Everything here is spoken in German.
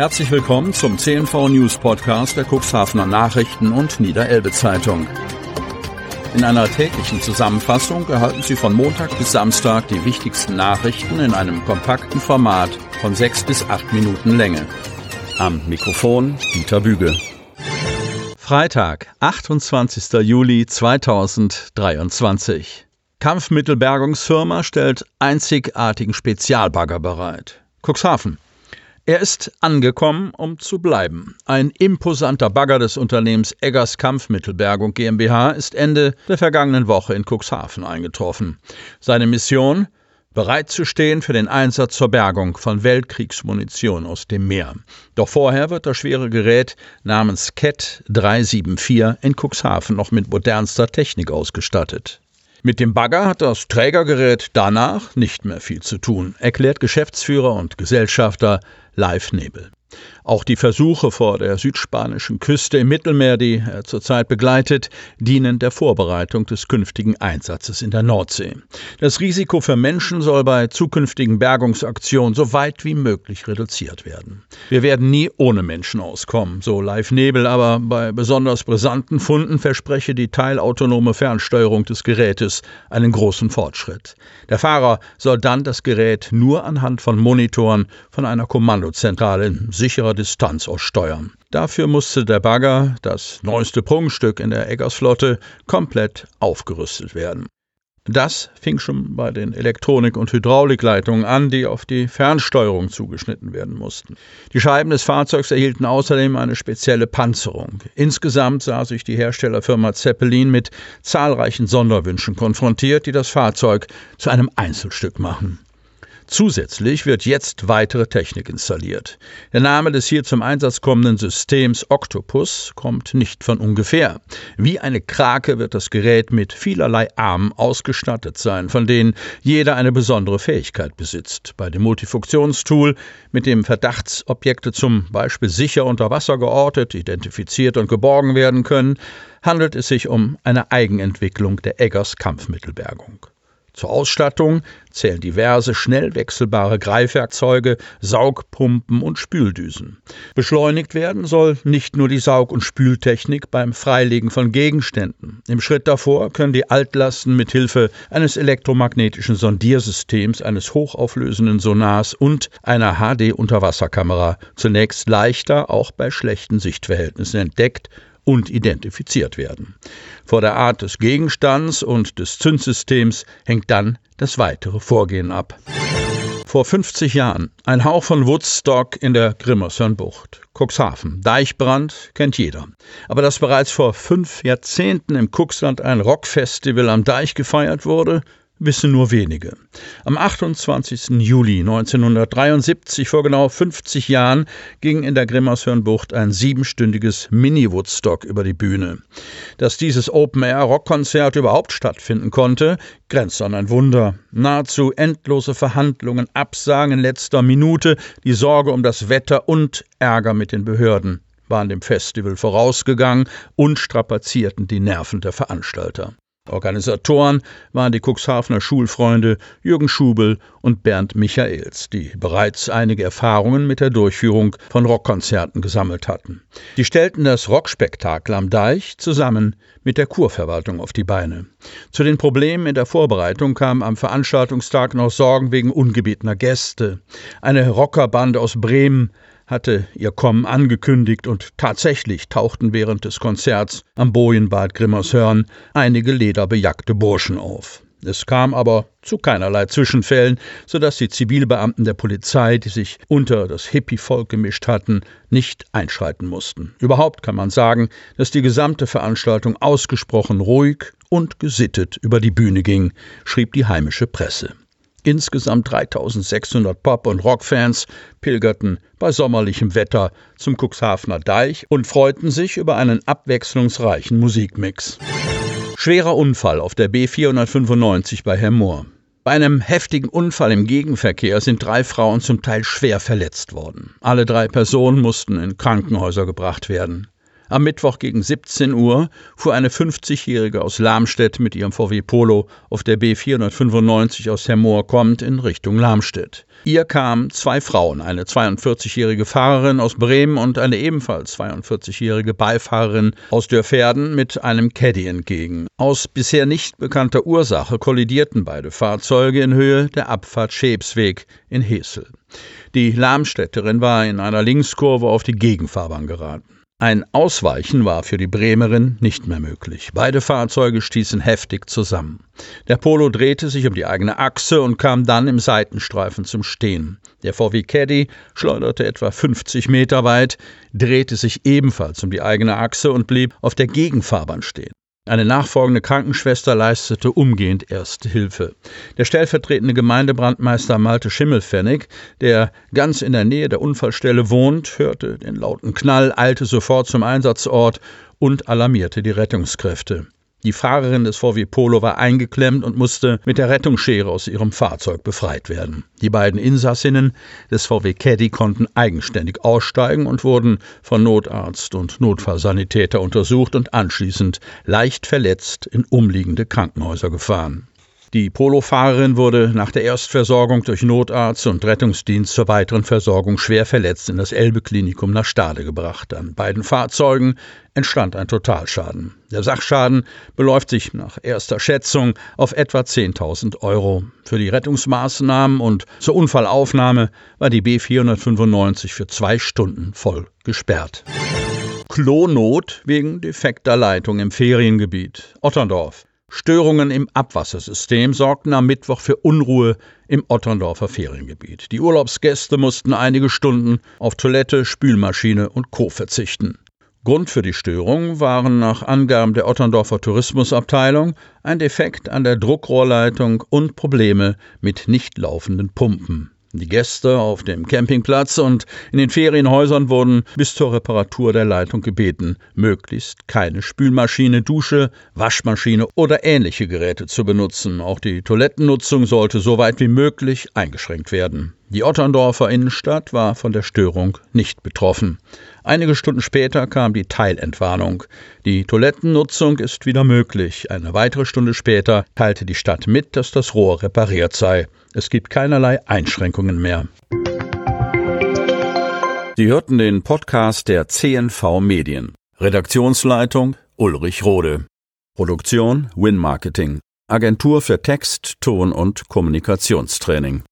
Herzlich willkommen zum CNV News Podcast der Cuxhavener Nachrichten und Niederelbe Zeitung. In einer täglichen Zusammenfassung erhalten Sie von Montag bis Samstag die wichtigsten Nachrichten in einem kompakten Format von sechs bis acht Minuten Länge. Am Mikrofon Dieter Büge. Freitag, 28. Juli 2023. Kampfmittelbergungsfirma stellt einzigartigen Spezialbagger bereit. Cuxhaven. Er ist angekommen, um zu bleiben. Ein imposanter Bagger des Unternehmens Eggers Kampfmittelbergung GmbH ist Ende der vergangenen Woche in Cuxhaven eingetroffen. Seine Mission? bereit zu stehen für den Einsatz zur Bergung von Weltkriegsmunition aus dem Meer. Doch vorher wird das schwere Gerät namens CAT 374 in Cuxhaven noch mit modernster Technik ausgestattet. Mit dem Bagger hat das Trägergerät danach nicht mehr viel zu tun, erklärt Geschäftsführer und Gesellschafter Live Nebel. Auch die Versuche vor der südspanischen Küste im Mittelmeer, die er zurzeit begleitet, dienen der Vorbereitung des künftigen Einsatzes in der Nordsee. Das Risiko für Menschen soll bei zukünftigen Bergungsaktionen so weit wie möglich reduziert werden. Wir werden nie ohne Menschen auskommen, so Live Nebel, aber bei besonders brisanten Funden verspreche die teilautonome Fernsteuerung des Gerätes einen großen Fortschritt. Der Fahrer soll dann das Gerät nur anhand von Monitoren von einer Kommandozentrale in sicherer Distanz aus steuern. Dafür musste der Bagger, das neueste Prunkstück in der Eggersflotte, komplett aufgerüstet werden. Das fing schon bei den Elektronik- und Hydraulikleitungen an, die auf die Fernsteuerung zugeschnitten werden mussten. Die Scheiben des Fahrzeugs erhielten außerdem eine spezielle Panzerung. Insgesamt sah sich die Herstellerfirma Zeppelin mit zahlreichen Sonderwünschen konfrontiert, die das Fahrzeug zu einem Einzelstück machen. Zusätzlich wird jetzt weitere Technik installiert. Der Name des hier zum Einsatz kommenden Systems Octopus kommt nicht von ungefähr. Wie eine Krake wird das Gerät mit vielerlei Armen ausgestattet sein, von denen jeder eine besondere Fähigkeit besitzt. Bei dem Multifunktionstool, mit dem Verdachtsobjekte zum Beispiel sicher unter Wasser geortet, identifiziert und geborgen werden können, handelt es sich um eine Eigenentwicklung der Eggers Kampfmittelbergung. Zur Ausstattung zählen diverse schnell wechselbare Greifwerkzeuge, Saugpumpen und Spüldüsen. Beschleunigt werden soll nicht nur die Saug- und Spültechnik beim Freilegen von Gegenständen. Im Schritt davor können die Altlasten mit Hilfe eines elektromagnetischen Sondiersystems, eines hochauflösenden Sonars und einer HD-Unterwasserkamera zunächst leichter auch bei schlechten Sichtverhältnissen entdeckt und identifiziert werden. Vor der Art des Gegenstands und des Zündsystems hängt dann das weitere Vorgehen ab. Vor 50 Jahren ein Hauch von Woodstock in der Grimmershörnbucht. Cuxhaven. Deichbrand kennt jeder. Aber dass bereits vor fünf Jahrzehnten im Cuxland ein Rockfestival am Deich gefeiert wurde, wissen nur wenige. Am 28. Juli 1973, vor genau 50 Jahren, ging in der Grimmershörnbucht ein siebenstündiges Mini-Woodstock über die Bühne. Dass dieses Open-Air-Rockkonzert überhaupt stattfinden konnte, grenzt an ein Wunder. Nahezu endlose Verhandlungen, Absagen in letzter Minute, die Sorge um das Wetter und Ärger mit den Behörden waren dem Festival vorausgegangen und strapazierten die Nerven der Veranstalter. Organisatoren waren die Cuxhavener Schulfreunde Jürgen Schubel und Bernd Michaels, die bereits einige Erfahrungen mit der Durchführung von Rockkonzerten gesammelt hatten. Die stellten das Rockspektakel am Deich zusammen mit der Kurverwaltung auf die Beine. Zu den Problemen in der Vorbereitung kamen am Veranstaltungstag noch Sorgen wegen ungebetener Gäste. Eine Rockerbande aus Bremen hatte ihr Kommen angekündigt und tatsächlich tauchten während des Konzerts am Bojenbad Grimmershörn einige lederbejackte Burschen auf. Es kam aber zu keinerlei Zwischenfällen, so dass die Zivilbeamten der Polizei, die sich unter das Hippie-Volk gemischt hatten, nicht einschreiten mussten. Überhaupt kann man sagen, dass die gesamte Veranstaltung ausgesprochen ruhig und gesittet über die Bühne ging, schrieb die heimische Presse. Insgesamt 3600 Pop- und Rockfans pilgerten bei sommerlichem Wetter zum Cuxhavener Deich und freuten sich über einen abwechslungsreichen Musikmix. Schwerer Unfall auf der B495 bei Herr Mohr. Bei einem heftigen Unfall im Gegenverkehr sind drei Frauen zum Teil schwer verletzt worden. Alle drei Personen mussten in Krankenhäuser gebracht werden. Am Mittwoch gegen 17 Uhr fuhr eine 50-Jährige aus Lamstedt mit ihrem VW Polo auf der B495 aus Hermoor kommt in Richtung Lamstedt. Ihr kamen zwei Frauen, eine 42-jährige Fahrerin aus Bremen und eine ebenfalls 42-jährige Beifahrerin aus Dörferden mit einem Caddy entgegen. Aus bisher nicht bekannter Ursache kollidierten beide Fahrzeuge in Höhe der Abfahrt Schäbsweg in Hesel. Die Lamstädterin war in einer Linkskurve auf die Gegenfahrbahn geraten. Ein Ausweichen war für die Bremerin nicht mehr möglich. Beide Fahrzeuge stießen heftig zusammen. Der Polo drehte sich um die eigene Achse und kam dann im Seitenstreifen zum Stehen. Der VW Caddy schleuderte etwa 50 Meter weit, drehte sich ebenfalls um die eigene Achse und blieb auf der Gegenfahrbahn stehen. Eine nachfolgende Krankenschwester leistete umgehend Erste Hilfe. Der stellvertretende Gemeindebrandmeister Malte Schimmelfennig, der ganz in der Nähe der Unfallstelle wohnt, hörte den lauten Knall, eilte sofort zum Einsatzort und alarmierte die Rettungskräfte. Die Fahrerin des VW Polo war eingeklemmt und musste mit der Rettungsschere aus ihrem Fahrzeug befreit werden. Die beiden Insassinnen des VW Caddy konnten eigenständig aussteigen und wurden von Notarzt und Notfallsanitäter untersucht und anschließend leicht verletzt in umliegende Krankenhäuser gefahren. Die Polofahrerin wurde nach der Erstversorgung durch Notarzt und Rettungsdienst zur weiteren Versorgung schwer verletzt in das Elbe-Klinikum nach Stade gebracht. An beiden Fahrzeugen entstand ein Totalschaden. Der Sachschaden beläuft sich nach erster Schätzung auf etwa 10.000 Euro. Für die Rettungsmaßnahmen und zur Unfallaufnahme war die B495 für zwei Stunden voll gesperrt. Klonot wegen defekter Leitung im Feriengebiet Otterndorf. Störungen im Abwassersystem sorgten am Mittwoch für Unruhe im Otterndorfer Feriengebiet. Die Urlaubsgäste mussten einige Stunden auf Toilette, Spülmaschine und Co. verzichten. Grund für die Störung waren nach Angaben der Otterndorfer Tourismusabteilung ein Defekt an der Druckrohrleitung und Probleme mit nicht laufenden Pumpen. Die Gäste auf dem Campingplatz und in den Ferienhäusern wurden bis zur Reparatur der Leitung gebeten, möglichst keine Spülmaschine, Dusche, Waschmaschine oder ähnliche Geräte zu benutzen. Auch die Toilettennutzung sollte so weit wie möglich eingeschränkt werden. Die Otterndorfer Innenstadt war von der Störung nicht betroffen. Einige Stunden später kam die Teilentwarnung. Die Toilettennutzung ist wieder möglich. Eine weitere Stunde später teilte die Stadt mit, dass das Rohr repariert sei. Es gibt keinerlei Einschränkungen mehr. Sie hörten den Podcast der CNV Medien. Redaktionsleitung Ulrich Rode. Produktion Win Marketing. Agentur für Text, Ton und Kommunikationstraining.